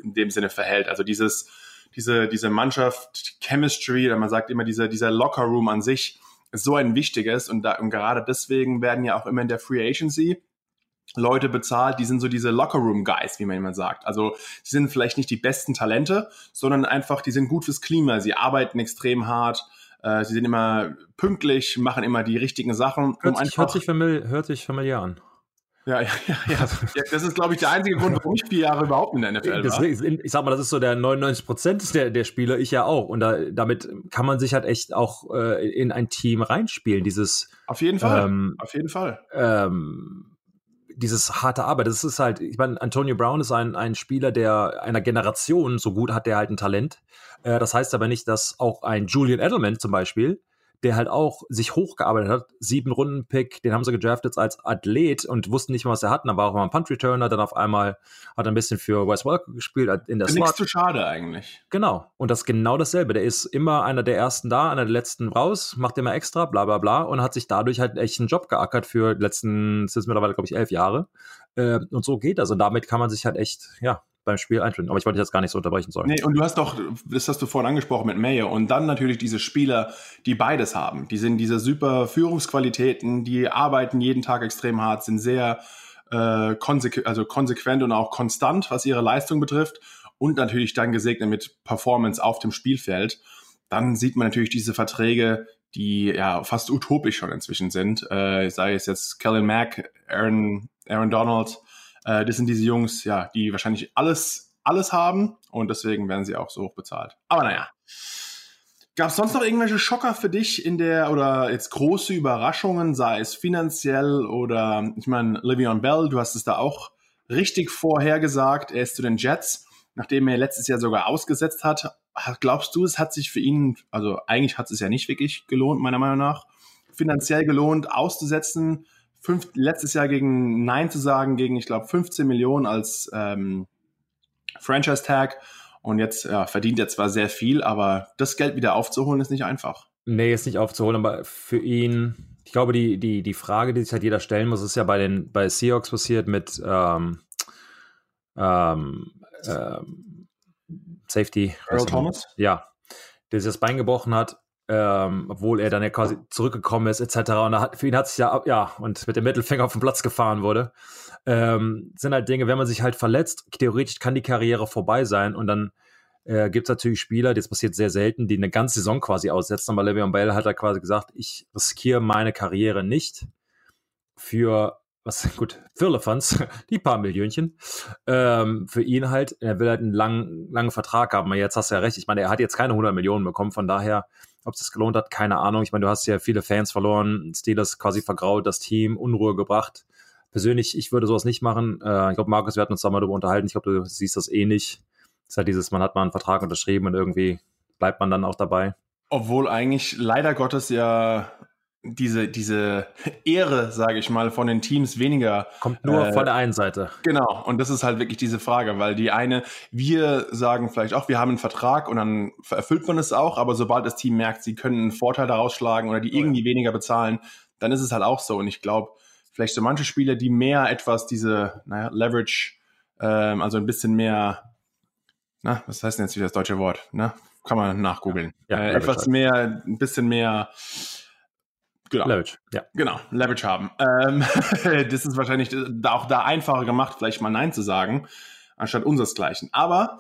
in dem Sinne verhält. Also dieses, diese, diese Mannschaft, Chemistry, man sagt immer dieser, dieser Locker Room an sich, so ein wichtiges und, da, und gerade deswegen werden ja auch immer in der Free Agency Leute bezahlt, die sind so diese Locker-Room-Guys, wie man immer sagt. Also sie sind vielleicht nicht die besten Talente, sondern einfach, die sind gut fürs Klima. Sie arbeiten extrem hart, äh, sie sind immer pünktlich, machen immer die richtigen Sachen. Hört, um sich, hört, sich, famili hört sich familiär an. Ja, ja, ja, ja. Das ist, glaube ich, der einzige Grund, warum ich vier Jahre überhaupt in der NFL war. ich sag mal, das ist so der 99 Prozent der, der Spieler, ich ja auch. Und da, damit kann man sich halt echt auch äh, in ein Team reinspielen. Dieses. Auf jeden Fall. Ähm, auf jeden Fall. Ähm, dieses harte Arbeit, das ist halt, ich meine, Antonio Brown ist ein, ein Spieler, der einer Generation, so gut hat der halt ein Talent. Äh, das heißt aber nicht, dass auch ein Julian Edelman zum Beispiel, der halt auch sich hochgearbeitet hat. Sieben Runden Pick, den haben sie gedraftet als Athlet und wussten nicht mal, was er hat. Dann war auch mal ein Punt Returner, dann auf einmal hat er ein bisschen für Wes Welker gespielt in der Slot. Nichts zu schade eigentlich. Genau. Und das ist genau dasselbe. Der ist immer einer der ersten da, einer der letzten raus, macht immer extra, bla bla bla und hat sich dadurch halt echt einen Job geackert für die letzten, ist mittlerweile, glaube ich, elf Jahre. Äh, und so geht das. Und damit kann man sich halt echt, ja, beim Spiel eintritt. Aber ich wollte dich jetzt gar nicht so unterbrechen sollen. Nee, und du hast doch, das hast du vorhin angesprochen mit Mayer und dann natürlich diese Spieler, die beides haben. Die sind diese super Führungsqualitäten, die arbeiten jeden Tag extrem hart, sind sehr äh, konsequ also konsequent und auch konstant, was ihre Leistung betrifft und natürlich dann gesegnet mit Performance auf dem Spielfeld. Dann sieht man natürlich diese Verträge, die ja fast utopisch schon inzwischen sind. Äh, sei es jetzt Kellen Mack, Aaron, Aaron Donald, äh, das sind diese Jungs, ja, die wahrscheinlich alles, alles haben und deswegen werden sie auch so hoch bezahlt. Aber naja. Gab es sonst noch irgendwelche Schocker für dich in der oder jetzt große Überraschungen, sei es finanziell oder ich meine, Livion Bell, du hast es da auch richtig vorhergesagt, er ist zu den Jets, nachdem er letztes Jahr sogar ausgesetzt hat. Glaubst du, es hat sich für ihn, also eigentlich hat es ja nicht wirklich gelohnt, meiner Meinung nach, finanziell gelohnt, auszusetzen? Fünf, letztes Jahr gegen Nein zu sagen, gegen, ich glaube, 15 Millionen als ähm, Franchise-Tag. Und jetzt ja, verdient er zwar sehr viel, aber das Geld wieder aufzuholen ist nicht einfach. Nee, ist nicht aufzuholen, aber für ihn, ich glaube, die, die, die Frage, die sich halt jeder stellen muss, ist ja bei den bei Seahawks passiert mit ähm, ähm, ähm, Safety. Earl Thomas? Ja, der sich das Bein gebrochen hat ähm, obwohl er dann ja quasi zurückgekommen ist, etc. Und hat, für ihn hat sich ja, ja, und mit dem Mittelfinger auf den Platz gefahren wurde. Ähm, sind halt Dinge, wenn man sich halt verletzt, theoretisch kann die Karriere vorbei sein und dann äh, gibt es natürlich Spieler, das passiert sehr selten, die eine ganze Saison quasi aussetzen. Aber Le'Veon Bell hat er quasi gesagt, ich riskiere meine Karriere nicht für was gut, Firlefanz, die paar Millionchen, ähm, für ihn halt, er will halt einen langen, langen Vertrag haben. Jetzt hast du ja recht, ich meine, er hat jetzt keine 100 Millionen bekommen, von daher ob es das gelohnt hat, keine Ahnung. Ich meine, du hast ja viele Fans verloren, Steelers quasi vergraut, das Team, Unruhe gebracht. Persönlich, ich würde sowas nicht machen. Äh, ich glaube, Markus, wir hatten uns da mal darüber unterhalten. Ich glaube, du siehst das eh nicht. Es ist halt dieses, man hat mal einen Vertrag unterschrieben und irgendwie bleibt man dann auch dabei. Obwohl eigentlich leider Gottes ja diese, diese Ehre, sage ich mal, von den Teams weniger. Kommt nur äh, von der einen Seite. Genau, und das ist halt wirklich diese Frage, weil die eine, wir sagen vielleicht auch, wir haben einen Vertrag und dann erfüllt man es auch, aber sobald das Team merkt, sie können einen Vorteil daraus schlagen oder die irgendwie weniger bezahlen, dann ist es halt auch so. Und ich glaube, vielleicht so manche Spieler, die mehr etwas diese, naja, Leverage, ähm, also ein bisschen mehr, na, was heißt denn jetzt wieder das deutsche Wort, ne? Kann man nachgoogeln. Ja, äh, etwas mehr, ein bisschen mehr Genau. Leverage, ja. Genau, Leverage haben. Ähm, das ist wahrscheinlich auch da einfacher gemacht, vielleicht mal Nein zu sagen, anstatt unseresgleichen. Aber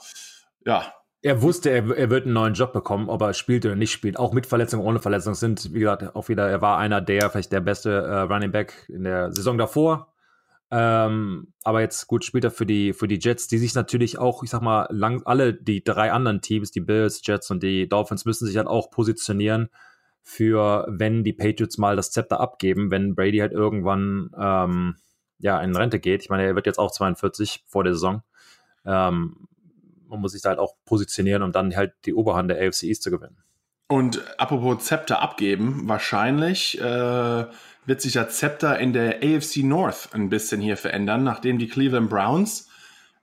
ja. Er wusste, er, er wird einen neuen Job bekommen, ob er spielt oder nicht spielt. Auch mit Verletzungen, ohne Verletzungen sind, wie gesagt, auch wieder, er war einer der, vielleicht der beste äh, Running Back in der Saison davor. Ähm, aber jetzt gut spielt er für die, für die Jets, die sich natürlich auch, ich sag mal, lang, alle die drei anderen Teams, die Bills, Jets und die Dolphins, müssen sich halt auch positionieren für, wenn die Patriots mal das Zepter abgeben, wenn Brady halt irgendwann ähm, ja, in Rente geht. Ich meine, er wird jetzt auch 42 vor der Saison. Ähm, man muss sich da halt auch positionieren, um dann halt die Oberhand der AFC East zu gewinnen. Und apropos Zepter abgeben, wahrscheinlich äh, wird sich der Zepter in der AFC North ein bisschen hier verändern, nachdem die Cleveland Browns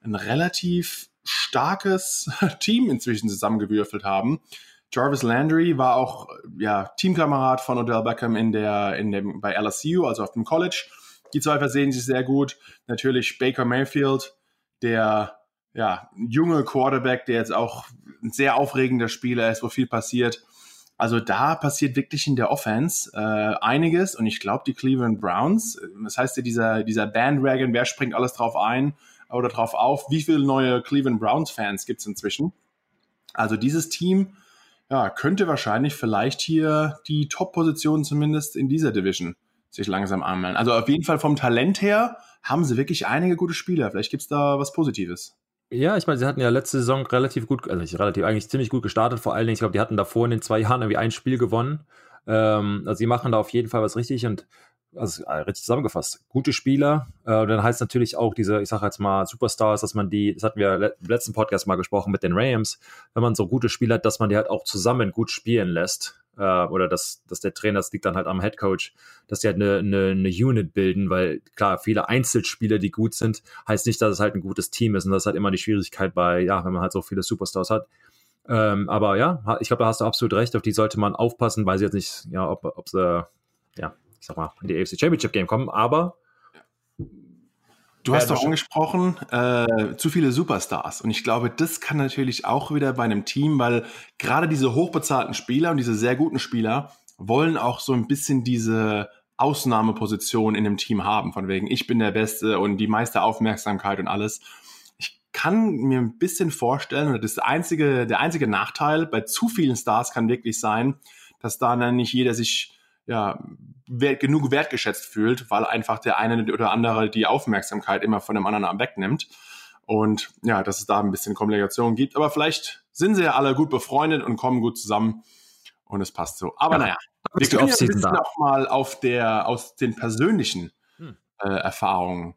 ein relativ starkes Team inzwischen zusammengewürfelt haben. Jarvis Landry war auch ja, Teamkamerad von Odell Beckham in der, in dem, bei LSU, also auf dem College. Die zwei versehen sich sehr gut. Natürlich Baker Mayfield, der ja, junge Quarterback, der jetzt auch ein sehr aufregender Spieler ist, wo viel passiert. Also da passiert wirklich in der Offense äh, einiges und ich glaube, die Cleveland Browns, das heißt ja dieser, dieser Bandwagon, wer springt alles drauf ein oder drauf auf, wie viele neue Cleveland Browns Fans gibt es inzwischen? Also dieses Team ja, könnte wahrscheinlich vielleicht hier die Top-Position zumindest in dieser Division sich langsam anmelden. Also auf jeden Fall vom Talent her haben sie wirklich einige gute Spieler. Vielleicht gibt es da was Positives. Ja, ich meine, sie hatten ja letzte Saison relativ gut, also nicht relativ, eigentlich ziemlich gut gestartet. Vor allen Dingen, ich glaube, die hatten davor in den zwei Jahren irgendwie ein Spiel gewonnen. Ähm, also sie machen da auf jeden Fall was richtig und also äh, richtig zusammengefasst, gute Spieler. Äh, dann heißt natürlich auch diese, ich sage jetzt mal, Superstars, dass man die, das hatten wir im letzten Podcast mal gesprochen mit den Rams, wenn man so gute Spieler hat, dass man die halt auch zusammen gut spielen lässt. Äh, oder dass, dass der Trainer, das liegt dann halt am Head Coach, dass die halt eine, eine, eine Unit bilden, weil klar, viele Einzelspieler, die gut sind, heißt nicht, dass es halt ein gutes Team ist. Und das ist halt immer die Schwierigkeit bei, ja, wenn man halt so viele Superstars hat. Ähm, aber ja, ich glaube, da hast du absolut recht, auf die sollte man aufpassen, sie jetzt nicht, ja, ob, ob sie, ja, sag mal, in die AFC Championship Game kommen, aber Du hast doch angesprochen, äh, zu viele Superstars. Und ich glaube, das kann natürlich auch wieder bei einem Team, weil gerade diese hochbezahlten Spieler und diese sehr guten Spieler wollen auch so ein bisschen diese Ausnahmeposition in dem Team haben. Von wegen, ich bin der Beste und die meiste Aufmerksamkeit und alles. Ich kann mir ein bisschen vorstellen, oder das einzige, der einzige Nachteil bei zu vielen Stars kann wirklich sein, dass da dann nicht jeder sich ja, wert, genug wertgeschätzt fühlt, weil einfach der eine oder andere die Aufmerksamkeit immer von dem anderen wegnimmt. Und ja, dass es da ein bisschen Kommunikation gibt. Aber vielleicht sind sie ja alle gut befreundet und kommen gut zusammen und es passt so. Aber ja, naja, wir können ja ein auch mal auf der, aus den persönlichen hm. äh, Erfahrungen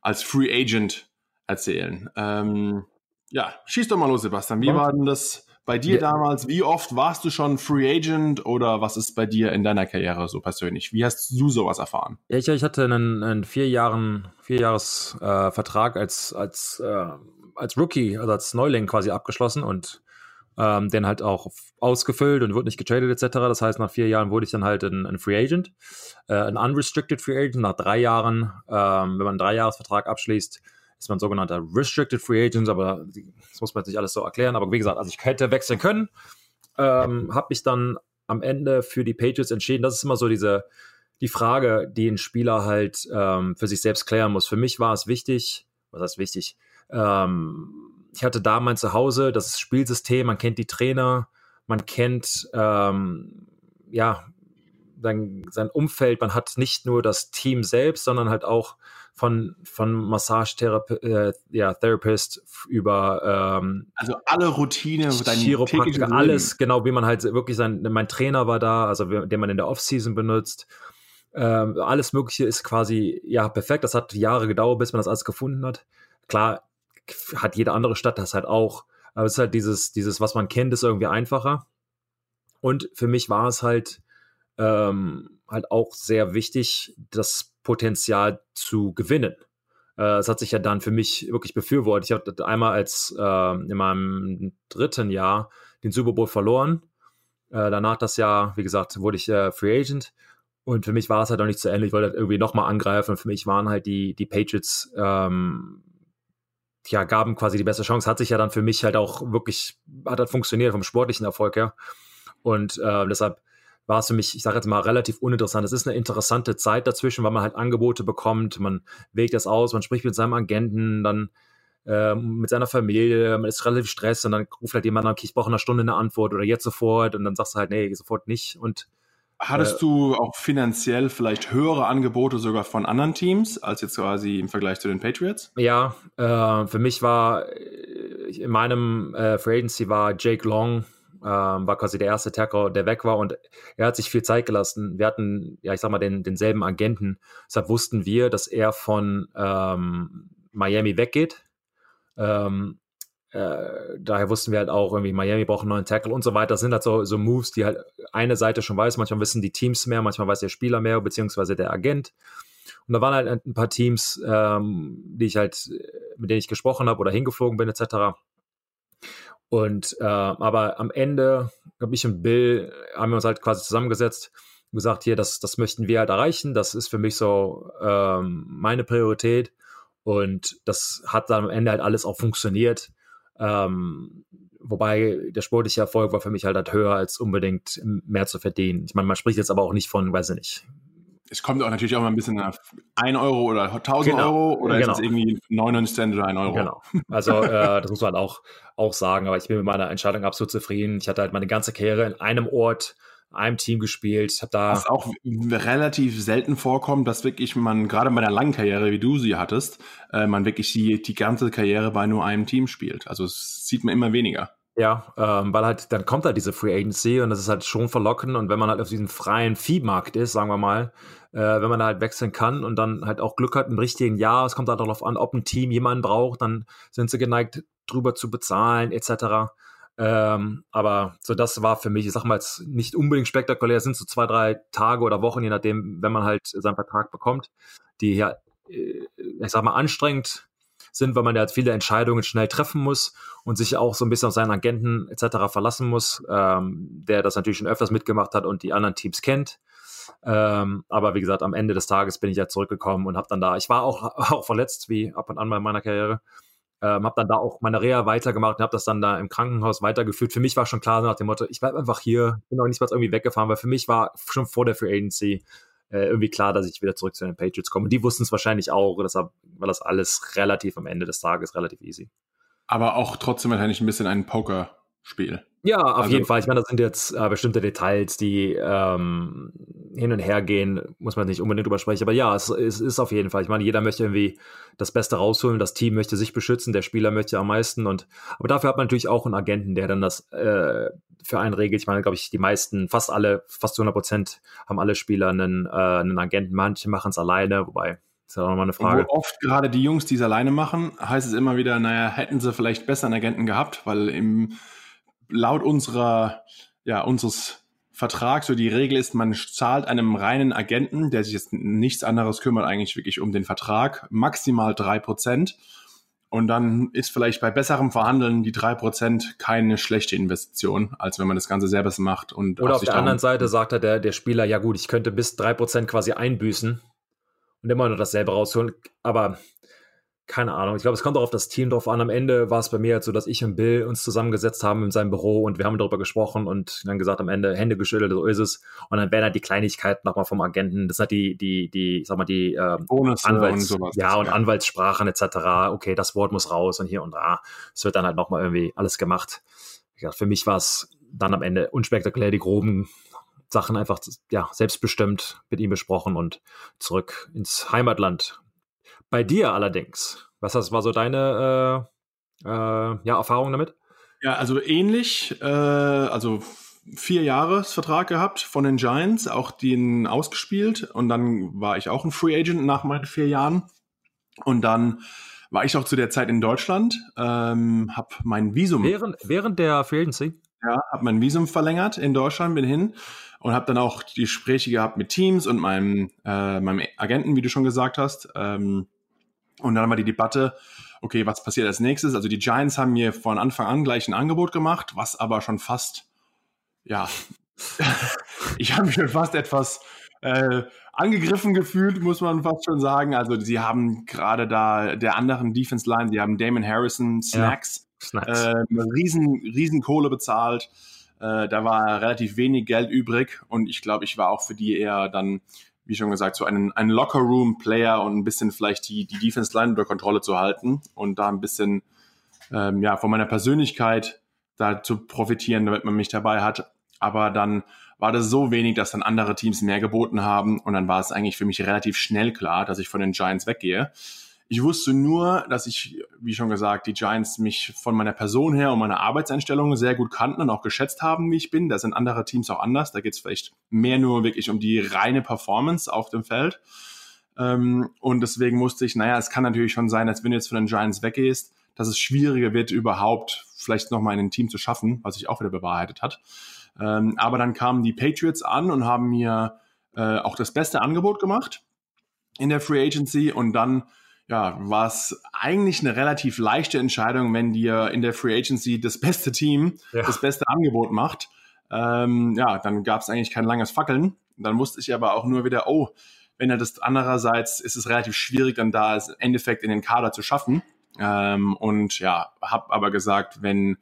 als Free Agent erzählen. Ähm, ja, schieß doch mal los, Sebastian. Wie war denn das bei dir ja. damals, wie oft warst du schon Free Agent oder was ist bei dir in deiner Karriere so persönlich? Wie hast du sowas erfahren? Ja, ich, ich hatte einen, einen vier Jahren, vier Jahres äh, Vertrag als, als, äh, als Rookie, also als Neuling quasi abgeschlossen und ähm, den halt auch ausgefüllt und wurde nicht getradet etc. Das heißt, nach vier Jahren wurde ich dann halt ein, ein Free Agent, äh, ein Unrestricted Free Agent. Nach drei Jahren, ähm, wenn man einen Dreijahresvertrag abschließt, ist man sogenannter Restricted Free Agent, aber das muss man jetzt nicht alles so erklären. Aber wie gesagt, also ich hätte wechseln können, ähm, habe mich dann am Ende für die Patriots entschieden. Das ist immer so diese die Frage, die ein Spieler halt ähm, für sich selbst klären muss. Für mich war es wichtig, was heißt wichtig? Ähm, ich hatte da mein Zuhause, das Spielsystem, man kennt die Trainer, man kennt ähm, ja sein, sein Umfeld, man hat nicht nur das Team selbst, sondern halt auch von, von Massagetherapist äh, ja, Therapist über ähm, also alle Routine, Chiropraktiker, alles, genau, wie man halt wirklich sein, mein Trainer war da, also den man in der Offseason benutzt. Ähm, alles Mögliche ist quasi ja perfekt. Das hat Jahre gedauert, bis man das alles gefunden hat. Klar, hat jede andere Stadt das halt auch. Aber es ist halt dieses, dieses, was man kennt, ist irgendwie einfacher. Und für mich war es halt ähm, halt auch sehr wichtig, das Potenzial zu gewinnen. Äh, es hat sich ja dann für mich wirklich befürwortet. Ich habe einmal als äh, in meinem dritten Jahr den Super Bowl verloren. Äh, danach das Jahr, wie gesagt, wurde ich äh, Free Agent. Und für mich war es halt auch nicht zu Ende. Ich wollte halt irgendwie nochmal angreifen. Und für mich waren halt die, die Patriots, ähm, ja, gaben quasi die beste Chance. Hat sich ja dann für mich halt auch wirklich, hat halt funktioniert vom sportlichen Erfolg her. Und äh, deshalb war es für mich, ich sage jetzt mal, relativ uninteressant. Es ist eine interessante Zeit dazwischen, weil man halt Angebote bekommt, man wägt das aus, man spricht mit seinem Agenten, dann äh, mit seiner Familie, man ist relativ stress und dann ruft halt jemand an, okay, ich brauche eine Stunde eine Antwort oder jetzt sofort und dann sagst du halt, nee, sofort nicht und Hattest äh, du auch finanziell vielleicht höhere Angebote sogar von anderen Teams als jetzt quasi im Vergleich zu den Patriots? Ja, äh, für mich war äh, in meinem äh, Free Agency war Jake Long ähm, war quasi der erste Tackle, der weg war und er hat sich viel Zeit gelassen. Wir hatten, ja, ich sag mal, den, denselben Agenten. Deshalb wussten wir, dass er von ähm, Miami weggeht. Ähm, äh, daher wussten wir halt auch irgendwie, Miami braucht einen neuen Tackle und so weiter. Das sind halt so, so Moves, die halt eine Seite schon weiß. Manchmal wissen die Teams mehr, manchmal weiß der Spieler mehr, beziehungsweise der Agent. Und da waren halt ein paar Teams, ähm, die ich halt, mit denen ich gesprochen habe oder hingeflogen bin, etc. Und äh, aber am Ende, glaube ich und Bill, haben wir uns halt quasi zusammengesetzt und gesagt, hier, das, das möchten wir halt erreichen. Das ist für mich so ähm, meine Priorität. Und das hat dann am Ende halt alles auch funktioniert. Ähm, wobei der sportliche Erfolg war für mich halt, halt höher, als unbedingt mehr zu verdienen. Ich meine, man spricht jetzt aber auch nicht von, weiß ich nicht, es kommt auch natürlich auch mal ein bisschen nach 1 Euro oder 1000 genau. Euro oder genau. ist es irgendwie 99 Cent oder 1 Euro? Genau. Also äh, das muss man auch, auch sagen, aber ich bin mit meiner Entscheidung absolut zufrieden. Ich hatte halt meine ganze Karriere in einem Ort, einem Team gespielt. Habe da Was auch relativ selten vorkommt, dass wirklich man, gerade bei einer langen Karriere, wie du sie hattest, äh, man wirklich die, die ganze Karriere bei nur einem Team spielt. Also es sieht man immer weniger. Ja, ähm, weil halt, dann kommt halt diese Free Agency und das ist halt schon verlockend und wenn man halt auf diesem freien Viehmarkt ist, sagen wir mal, äh, wenn man da halt wechseln kann und dann halt auch Glück hat im richtigen Jahr, es kommt halt darauf an, ob ein Team jemanden braucht, dann sind sie geneigt, drüber zu bezahlen, etc. Ähm, aber so das war für mich, ich sag mal nicht unbedingt spektakulär, es sind so zwei, drei Tage oder Wochen, je nachdem, wenn man halt seinen Vertrag bekommt, die ja, äh, ich sag mal, anstrengend sind, weil man ja viele Entscheidungen schnell treffen muss und sich auch so ein bisschen auf seinen Agenten etc. verlassen muss, ähm, der das natürlich schon öfters mitgemacht hat und die anderen Teams kennt. Ähm, aber wie gesagt, am Ende des Tages bin ich ja zurückgekommen und habe dann da, ich war auch, auch verletzt, wie ab und an bei meiner Karriere, ähm, habe dann da auch meine Reha weitergemacht und habe das dann da im Krankenhaus weitergeführt. Für mich war schon klar nach dem Motto, ich bleibe einfach hier, bin auch nicht mal irgendwie weggefahren, weil für mich war schon vor der Free Agency äh, irgendwie klar, dass ich wieder zurück zu den Patriots komme. Und die wussten es wahrscheinlich auch, deshalb war das alles relativ am Ende des Tages relativ easy. Aber auch trotzdem wahrscheinlich ein bisschen ein Pokerspiel. Ja, auf also, jeden Fall. Ich meine, das sind jetzt äh, bestimmte Details, die ähm, hin und her gehen, muss man nicht unbedingt drüber sprechen. Aber ja, es, es, ist auf jeden Fall. Ich meine, jeder möchte irgendwie das Beste rausholen, das Team möchte sich beschützen, der Spieler möchte am meisten. Und aber dafür hat man natürlich auch einen Agenten, der dann das äh, für einen regelt. Ich meine, glaube ich, die meisten, fast alle, fast zu 100 Prozent haben alle Spieler einen, äh, einen Agenten. Manche machen es alleine, wobei ist ja auch nochmal eine Frage. Wo oft gerade die Jungs, die es alleine machen, heißt es immer wieder, naja, hätten sie vielleicht besser einen Agenten gehabt, weil im laut unserer, ja, unseres Vertrags, so die Regel ist, man zahlt einem reinen Agenten, der sich jetzt nichts anderes kümmert, eigentlich wirklich um den Vertrag, maximal drei Prozent. Und dann ist vielleicht bei besserem Verhandeln die drei Prozent keine schlechte Investition, als wenn man das Ganze selber macht. Und Oder auf der anderen Seite sagt er der, der Spieler, ja gut, ich könnte bis drei Prozent quasi einbüßen und immer nur dasselbe rausholen. Aber keine Ahnung, ich glaube, es kommt auch auf das Team drauf an. Am Ende war es bei mir halt so, dass ich und Bill uns zusammengesetzt haben in seinem Büro und wir haben darüber gesprochen und dann gesagt, am Ende Hände geschüttelt, so ist es. Und dann werden halt die Kleinigkeiten nochmal vom Agenten, das sind die, die, die, sag mal, die äh, Anwalts, und sowas. Ja, und ja. Anwaltssprachen etc. Okay, das Wort muss raus und hier und da. Es wird dann halt nochmal irgendwie alles gemacht. Ja, für mich war es dann am Ende unspektakulär, die groben Sachen einfach ja, selbstbestimmt mit ihm besprochen und zurück ins Heimatland bei dir allerdings, was das war so deine äh, äh, ja, Erfahrung damit? Ja, also ähnlich, äh, also vier Jahresvertrag gehabt von den Giants, auch den ausgespielt und dann war ich auch ein Free Agent nach meinen vier Jahren und dann war ich auch zu der Zeit in Deutschland, ähm, habe mein Visum während während der Free Agency ja, habe mein Visum verlängert in Deutschland, bin hin und habe dann auch die Gespräche gehabt mit Teams und meinem, äh, meinem Agenten, wie du schon gesagt hast. Ähm, und dann wir die Debatte, okay, was passiert als nächstes? Also die Giants haben mir von Anfang an gleich ein Angebot gemacht, was aber schon fast, ja, ich habe mich schon fast etwas äh, angegriffen gefühlt, muss man fast schon sagen. Also sie haben gerade da der anderen Defense Line, sie haben Damon Harrison, Snacks, ja, Snacks. Äh, riesen, riesen Kohle bezahlt. Äh, da war relativ wenig Geld übrig und ich glaube, ich war auch für die eher dann, wie schon gesagt, so ein, ein Locker-Room-Player und ein bisschen vielleicht die, die Defense-Line unter Kontrolle zu halten und da ein bisschen ähm, ja, von meiner Persönlichkeit da zu profitieren, damit man mich dabei hat. Aber dann war das so wenig, dass dann andere Teams mehr geboten haben und dann war es eigentlich für mich relativ schnell klar, dass ich von den Giants weggehe. Ich wusste nur, dass ich, wie schon gesagt, die Giants mich von meiner Person her und meiner Arbeitseinstellung sehr gut kannten und auch geschätzt haben, wie ich bin. Da sind andere Teams auch anders. Da geht es vielleicht mehr nur wirklich um die reine Performance auf dem Feld. Ähm, und deswegen wusste ich, naja, es kann natürlich schon sein, dass wenn du jetzt von den Giants weggehst, dass es schwieriger wird, überhaupt vielleicht nochmal in ein Team zu schaffen, was sich auch wieder bewahrheitet hat. Ähm, aber dann kamen die Patriots an und haben mir äh, auch das beste Angebot gemacht in der Free Agency und dann ja, war es eigentlich eine relativ leichte Entscheidung, wenn dir in der Free Agency das beste Team ja. das beste Angebot macht. Ähm, ja, dann gab es eigentlich kein langes Fackeln. Dann wusste ich aber auch nur wieder, oh, wenn er das andererseits ist es relativ schwierig, dann da im Endeffekt in den Kader zu schaffen. Ähm, und ja, habe aber gesagt, wenn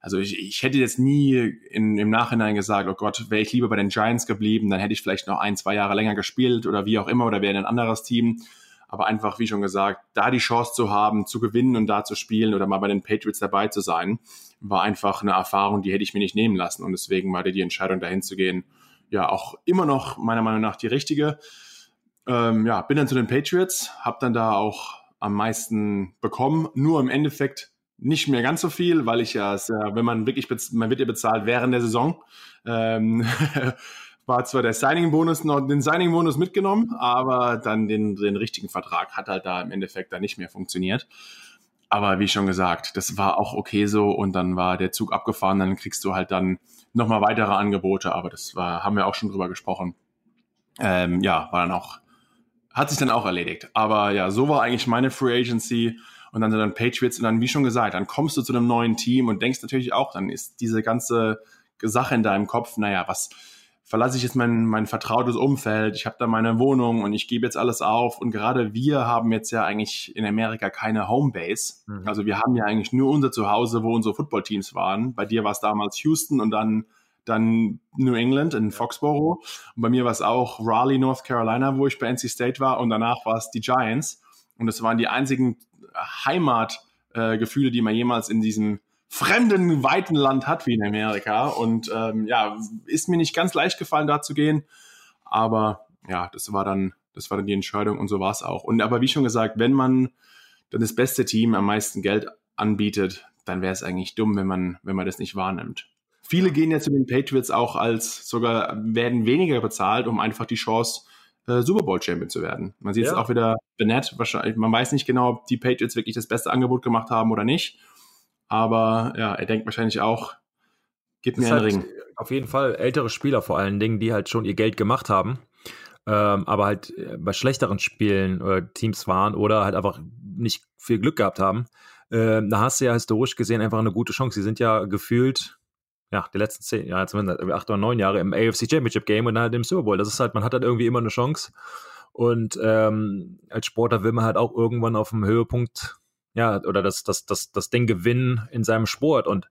also ich, ich hätte jetzt nie in, im Nachhinein gesagt, oh Gott, wäre ich lieber bei den Giants geblieben, dann hätte ich vielleicht noch ein, zwei Jahre länger gespielt oder wie auch immer oder wäre ein anderes Team. Aber einfach, wie schon gesagt, da die Chance zu haben, zu gewinnen und da zu spielen oder mal bei den Patriots dabei zu sein, war einfach eine Erfahrung, die hätte ich mir nicht nehmen lassen. Und deswegen war die Entscheidung, dahin zu gehen, ja auch immer noch meiner Meinung nach die richtige. Ähm, ja, bin dann zu den Patriots, habe dann da auch am meisten bekommen. Nur im Endeffekt nicht mehr ganz so viel, weil ich ja, wenn man wirklich, man wird ja bezahlt während der Saison. Ähm, war zwar der Signing-Bonus noch den Signing-Bonus mitgenommen, aber dann den, den richtigen Vertrag hat halt da im Endeffekt dann nicht mehr funktioniert. Aber wie schon gesagt, das war auch okay so und dann war der Zug abgefahren, dann kriegst du halt dann nochmal weitere Angebote, aber das war, haben wir auch schon drüber gesprochen. Ähm, ja, war dann auch, hat sich dann auch erledigt. Aber ja, so war eigentlich meine Free Agency und dann sind dann Patriots und dann, wie schon gesagt, dann kommst du zu einem neuen Team und denkst natürlich auch, dann ist diese ganze Sache in deinem Kopf, naja, was, verlasse ich jetzt mein, mein vertrautes Umfeld, ich habe da meine Wohnung und ich gebe jetzt alles auf. Und gerade wir haben jetzt ja eigentlich in Amerika keine Homebase. Mhm. Also wir haben ja eigentlich nur unser Zuhause, wo unsere Footballteams waren. Bei dir war es damals Houston und dann, dann New England in Foxborough. Und bei mir war es auch Raleigh, North Carolina, wo ich bei NC State war. Und danach war es die Giants. Und es waren die einzigen Heimatgefühle, äh, die man jemals in diesem fremden, weiten Land hat wie in Amerika. Und ähm, ja, ist mir nicht ganz leicht gefallen, da zu gehen. Aber ja, das war dann, das war dann die Entscheidung und so war es auch. Und aber wie schon gesagt, wenn man dann das beste Team am meisten Geld anbietet, dann wäre es eigentlich dumm, wenn man, wenn man das nicht wahrnimmt. Viele gehen ja zu den Patriots auch als sogar werden weniger bezahlt, um einfach die Chance äh, Super Bowl Champion zu werden. Man sieht es auch wieder Bennett wahrscheinlich. Man weiß nicht genau, ob die Patriots wirklich das beste Angebot gemacht haben oder nicht. Aber ja, er denkt wahrscheinlich auch, gib mir einen halt Ring. Auf jeden Fall ältere Spieler vor allen Dingen, die halt schon ihr Geld gemacht haben, ähm, aber halt äh, bei schlechteren Spielen oder Teams waren oder halt einfach nicht viel Glück gehabt haben. Ähm, da hast du ja historisch gesehen einfach eine gute Chance. Sie sind ja gefühlt ja, die letzten zehn, ja, zumindest acht oder neun Jahre im AFC Championship Game und dann halt im Super Bowl. Das ist halt, man hat halt irgendwie immer eine Chance. Und ähm, als Sportler will man halt auch irgendwann auf dem Höhepunkt ja, oder das, das, das, das Ding gewinnen in seinem Sport. Und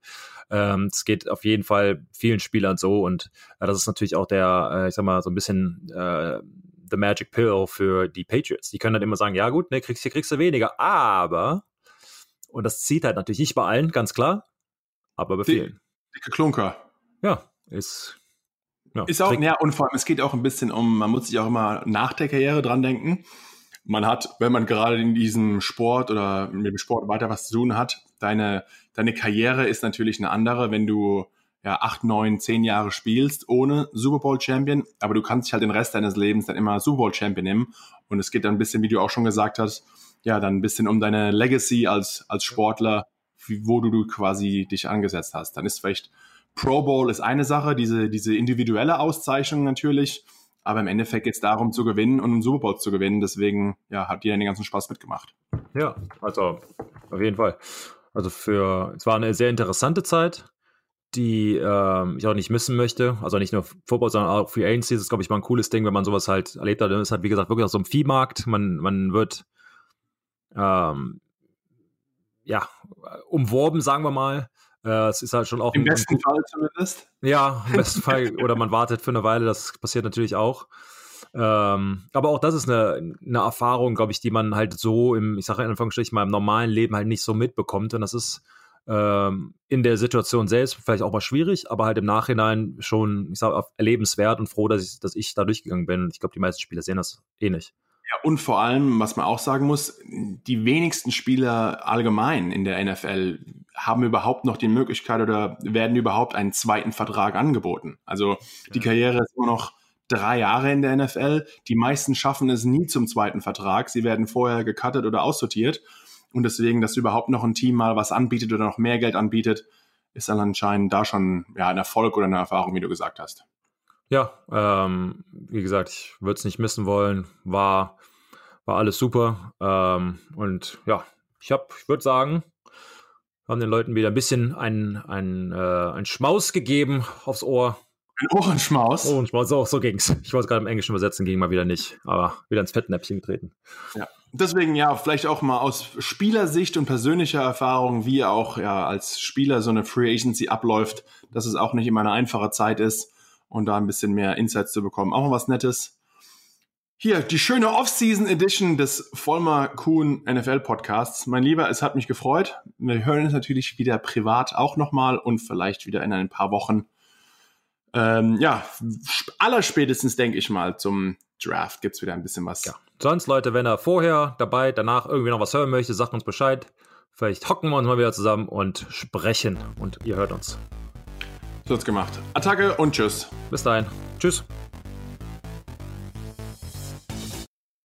ähm, es geht auf jeden Fall vielen Spielern so. Und äh, das ist natürlich auch der, äh, ich sag mal, so ein bisschen äh, the Magic Pill für die Patriots. Die können dann immer sagen, ja gut, ne, kriegst, hier kriegst du weniger, aber, und das zieht halt natürlich nicht bei allen, ganz klar, aber bei vielen. Dicke Klunker. Ja, ist ja, ist auch, ja, und vor allem, es geht auch ein bisschen um, man muss sich auch immer nach der Karriere dran denken man hat, wenn man gerade in diesem Sport oder mit dem Sport weiter was zu tun hat, deine, deine Karriere ist natürlich eine andere, wenn du ja, acht, neun, zehn Jahre spielst ohne Super Bowl Champion, aber du kannst dich halt den Rest deines Lebens dann immer Super Bowl Champion nehmen. Und es geht dann ein bisschen, wie du auch schon gesagt hast, ja, dann ein bisschen um deine Legacy als, als Sportler, wo du, du quasi dich angesetzt hast. Dann ist vielleicht Pro Bowl ist eine Sache, diese, diese individuelle Auszeichnung natürlich. Aber im Endeffekt geht es darum zu gewinnen und einen Super Bowl zu gewinnen. Deswegen ja, hat jeder den ganzen Spaß mitgemacht. Ja, also auf jeden Fall. Also für, es war eine sehr interessante Zeit, die ähm, ich auch nicht missen möchte. Also nicht nur Football, sondern auch Free Agency. Das ist, glaube ich, mal ein cooles Ding, wenn man sowas halt erlebt hat. Es ist halt, wie gesagt, wirklich auf so einem Viehmarkt. Man, man wird ähm, ja, umworben, sagen wir mal. Äh, es ist halt schon auch. Im besten Fall zumindest. Ja, im besten Fall. Oder man wartet für eine Weile, das passiert natürlich auch. Ähm, aber auch das ist eine, eine Erfahrung, glaube ich, die man halt so im, ich sage in Anführungsstrichen, mal im normalen Leben halt nicht so mitbekommt. Und das ist ähm, in der Situation selbst vielleicht auch mal schwierig, aber halt im Nachhinein schon, ich sage, erlebenswert und froh, dass ich, dass ich da durchgegangen bin. Ich glaube, die meisten Spieler sehen das eh nicht. Ja, und vor allem, was man auch sagen muss, die wenigsten Spieler allgemein in der NFL haben überhaupt noch die Möglichkeit oder werden überhaupt einen zweiten Vertrag angeboten. Also die Karriere ist immer noch drei Jahre in der NFL. Die meisten schaffen es nie zum zweiten Vertrag. Sie werden vorher gecuttet oder aussortiert. Und deswegen, dass überhaupt noch ein Team mal was anbietet oder noch mehr Geld anbietet, ist dann anscheinend da schon ja, ein Erfolg oder eine Erfahrung, wie du gesagt hast. Ja, ähm, wie gesagt, ich würde es nicht missen wollen. War, war alles super. Ähm, und ja, ich habe, ich würde sagen, haben den Leuten wieder ein bisschen einen, einen, äh, einen Schmaus gegeben aufs Ohr. Ein Ohrenschmaus? Ohrenschmaus, so, so ging's. Ich wollte es gerade im Englischen übersetzen, ging mal wieder nicht. Aber wieder ins Fettnäpfchen getreten. Ja. Deswegen ja, vielleicht auch mal aus Spielersicht und persönlicher Erfahrung, wie auch ja als Spieler so eine Free Agency abläuft, dass es auch nicht immer eine einfache Zeit ist und da ein bisschen mehr Insights zu bekommen. Auch mal was Nettes. Hier, die schöne Off-Season Edition des Vollmer Kuhn NFL Podcasts. Mein Lieber, es hat mich gefreut. Wir hören uns natürlich wieder privat auch nochmal und vielleicht wieder in ein paar Wochen. Ähm, ja, allerspätestens denke ich mal zum Draft gibt es wieder ein bisschen was. Ja. Sonst, Leute, wenn er vorher, dabei, danach irgendwie noch was hören möchte, sagt uns Bescheid. Vielleicht hocken wir uns mal wieder zusammen und sprechen. Und ihr hört uns. So wird's gemacht. Attacke und tschüss. Bis dahin. Tschüss.